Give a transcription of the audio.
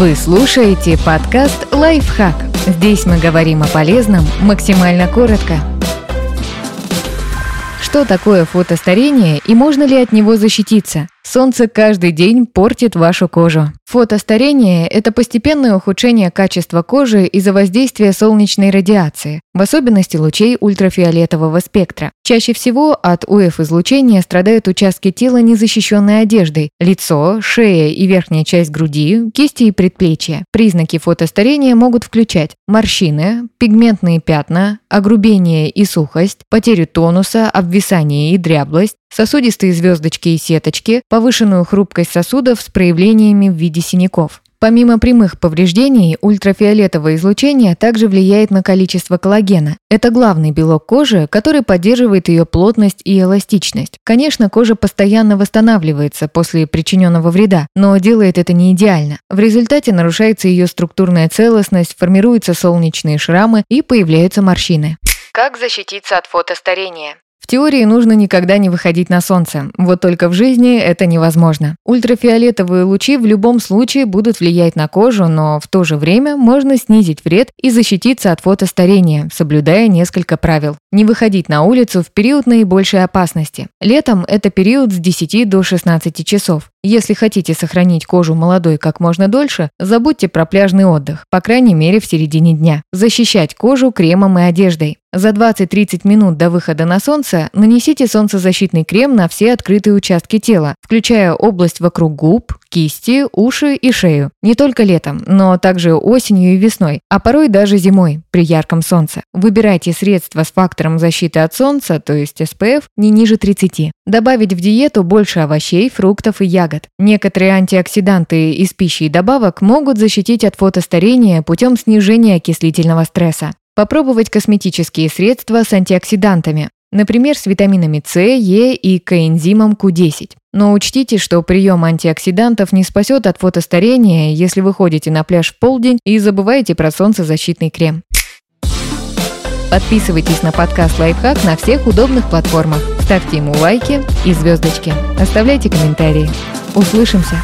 Вы слушаете подкаст «Лайфхак». Здесь мы говорим о полезном максимально коротко. Что такое фотостарение и можно ли от него защититься? Солнце каждый день портит вашу кожу. Фотостарение – это постепенное ухудшение качества кожи из-за воздействия солнечной радиации, в особенности лучей ультрафиолетового спектра. Чаще всего от УФ-излучения страдают участки тела, незащищенной одеждой – лицо, шея и верхняя часть груди, кисти и предплечья. Признаки фотостарения могут включать морщины, пигментные пятна, огрубение и сухость, потерю тонуса, обвисание и дряблость, сосудистые звездочки и сеточки, повышенную хрупкость сосудов с проявлениями в виде синяков. Помимо прямых повреждений, ультрафиолетовое излучение также влияет на количество коллагена. Это главный белок кожи, который поддерживает ее плотность и эластичность. Конечно, кожа постоянно восстанавливается после причиненного вреда, но делает это не идеально. В результате нарушается ее структурная целостность, формируются солнечные шрамы и появляются морщины. Как защититься от фотостарения? Теории нужно никогда не выходить на солнце, вот только в жизни это невозможно. Ультрафиолетовые лучи в любом случае будут влиять на кожу, но в то же время можно снизить вред и защититься от фотостарения, соблюдая несколько правил. Не выходить на улицу в период наибольшей опасности. Летом это период с 10 до 16 часов. Если хотите сохранить кожу молодой как можно дольше, забудьте про пляжный отдых, по крайней мере в середине дня. Защищать кожу кремом и одеждой. За 20-30 минут до выхода на солнце нанесите солнцезащитный крем на все открытые участки тела, включая область вокруг губ, кисти, уши и шею. Не только летом, но также осенью и весной, а порой даже зимой при ярком солнце. Выбирайте средства с фактором защиты от солнца, то есть SPF, не ниже 30. Добавить в диету больше овощей, фруктов и ягод. Некоторые антиоксиданты из пищи и добавок могут защитить от фотостарения путем снижения окислительного стресса. Попробовать косметические средства с антиоксидантами, например, с витаминами С, Е и коэнзимом Q10. Но учтите, что прием антиоксидантов не спасет от фотостарения, если вы ходите на пляж в полдень и забываете про солнцезащитный крем. Подписывайтесь на подкаст «Лайфхак» на всех удобных платформах. Ставьте ему лайки и звездочки. Оставляйте комментарии. Услышимся!